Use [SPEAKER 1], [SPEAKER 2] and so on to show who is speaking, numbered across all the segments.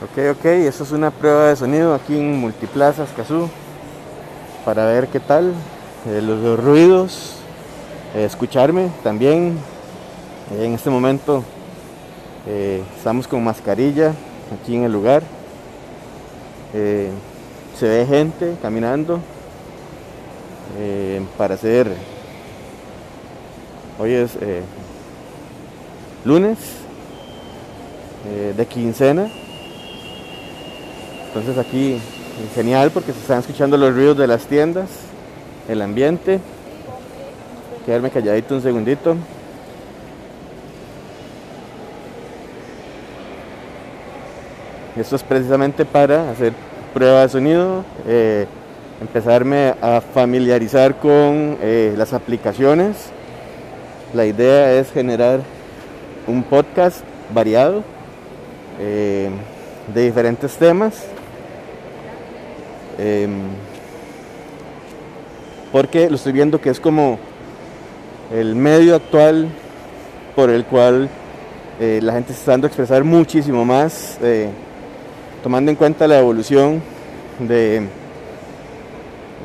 [SPEAKER 1] Ok, ok, eso es una prueba de sonido aquí en Multiplaza Escazú para ver qué tal, eh, los, ruidos, eh, escucharme también. Eh, en este momento estamos con mascarilla aquí en el lugar. se ve gente caminando para hacer. Hoy es lunes de quincena entonces aquí genial porque se están escuchando los ruidos de las tiendas, el ambiente. Quedarme calladito un segundito. Esto es precisamente para hacer prueba de sonido, eh, empezarme a familiarizar con eh, las aplicaciones. La idea es generar un podcast variado eh, de diferentes temas Em, porque lo estoy viendo que es como el medio actual por el cual eh, la gente se está dando a expresar muchísimo más, eh, tomando en cuenta la evolución de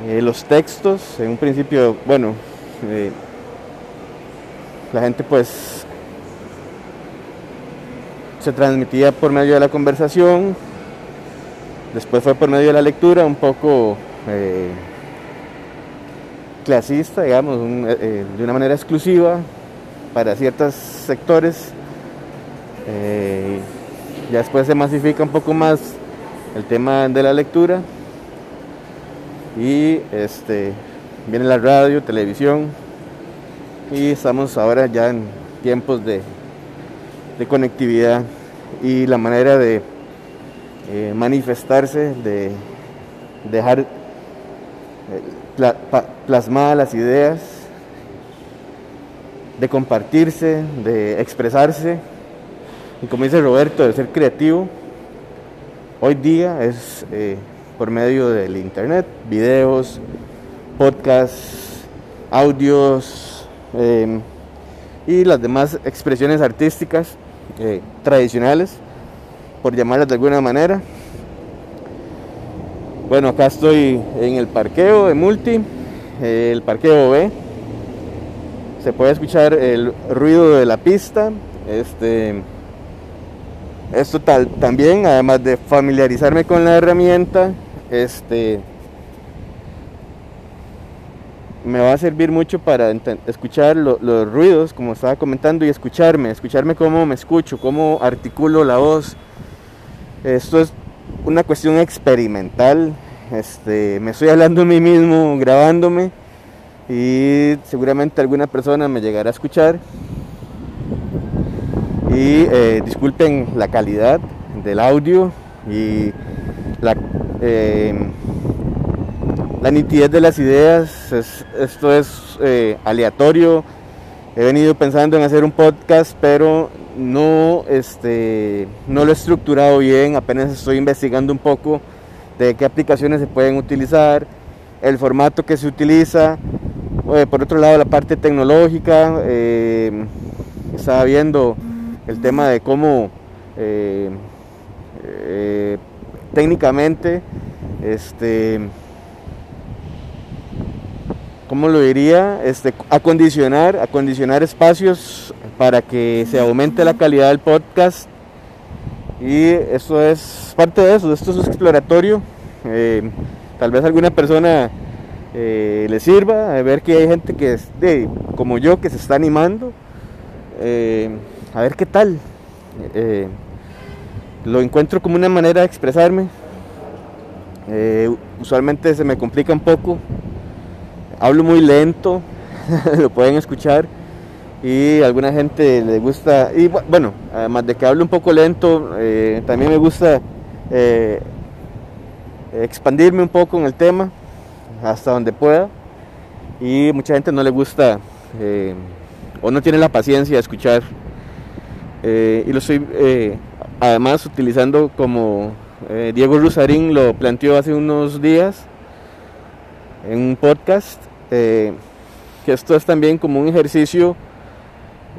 [SPEAKER 1] eh, los textos. En un principio, bueno, la gente pues se transmitía por medio de la conversación, Después fue por medio de la lectura un poco eh, clasista, digamos, eh, eh, de una manera exclusiva para ciertos sectores. ya después se masifica un poco más el tema de la lectura y este viene la radio, televisión y estamos ahora ya en tiempos de, de conectividad y la manera de eh, manifestarse, de dejar eh, plasmadas las ideas, de compartirse, de expresarse. Y como dice Roberto, de ser creativo, hoy día es eh, por medio del internet, videos, podcasts, audios y las demás expresiones artísticas tradicionales por llamarlas de alguna manera. Bueno, acá estoy en el parqueo de Multi, el parqueo B. Se puede escuchar el ruido de la pista. Este, esto tal, también, además de familiarizarme con la herramienta, este, me va a servir mucho para escuchar los ruidos, como estaba comentando, y escucharme, escucharme cómo me escucho, cómo articulo la voz, esto es una cuestión experimental. Este, me estoy hablando a mí mismo, grabándome y seguramente alguna persona me llegará a escuchar. Y eh, disculpen la calidad del audio y la, em, la nitidez de las ideas. esto es eh, aleatorio. He venido pensando en hacer un podcast, pero no, este, no lo he estructurado bien, apenas estoy investigando un poco de qué aplicaciones se pueden utilizar, el formato que se utiliza, eh, por otro lado la parte tecnológica, eh, estaba viendo el tema de cómo eh, técnicamente, este, ¿cómo lo diría? Este, acondicionar, acondicionar espacios para que se aumente la calidad del podcast. Y eso es parte de eso, esto es exploratorio. Eh, tal vez alguna persona eh, le sirva, a ver que hay gente que es de, como yo que se está animando. Eh, a ver qué tal. lo encuentro como una manera de expresarme. usualmente se me complica un poco. Hablo muy lento, lo pueden escuchar y a alguna gente le gusta, y bueno, además de que hablo un poco lento, eh, también me gusta eh, expandirme un poco en el tema hasta donde pueda y mucha gente no le gusta eh, o no tiene la paciencia de escuchar y lo estoy además utilizando como Diego Rusarín lo planteó hace unos días en un podcast que esto es también como un ejercicio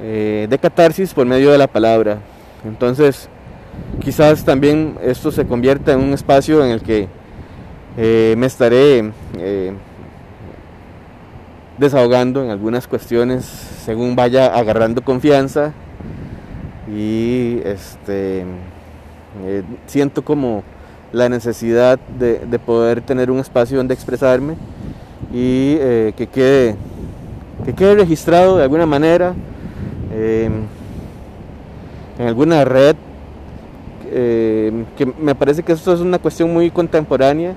[SPEAKER 1] eh, de catarsis por medio de la palabra. Entonces, quizás también esto se convierta en un espacio en el que eh, me estaré eh, desahogando en algunas cuestiones según vaya agarrando confianza y este siento como la necesidad de, poder tener un espacio donde expresarme y que quede que quede registrado de alguna manera en alguna red que me parece que esto es una cuestión muy contemporánea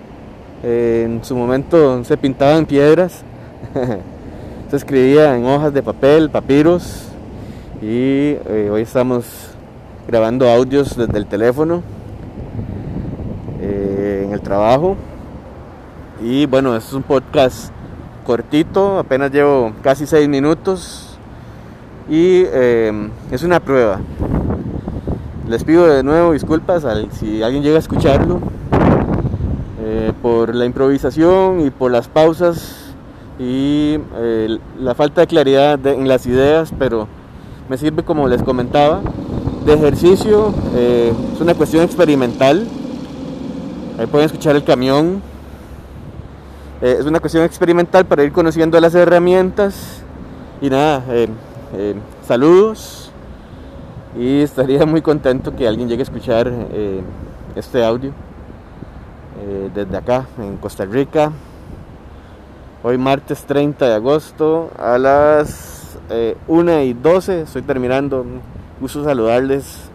[SPEAKER 1] en su momento se pintaba en piedras, se escribía en hojas de papel, papiros, y eh, hoy estamos grabando audios desde el teléfono eh, en el trabajo. Y bueno, es un podcast cortito, apenas llevo casi seis minutos y eh, es una prueba. Les pido de nuevo disculpas si alguien llega a escucharlo. Eh, por la improvisación y por las pausas y eh, la falta de claridad en las ideas, pero me sirve como les comentaba, de ejercicio, eh, es una cuestión experimental, ahí pueden escuchar el camión, es una cuestión experimental para ir conociendo las herramientas y nada, saludos y estaría muy contento que alguien llegue a escuchar este audio. Eh, desde acá en Costa Rica. Hoy martes 30 de agosto a las 1 eh, y 12 estoy terminando. Gusto saludarles.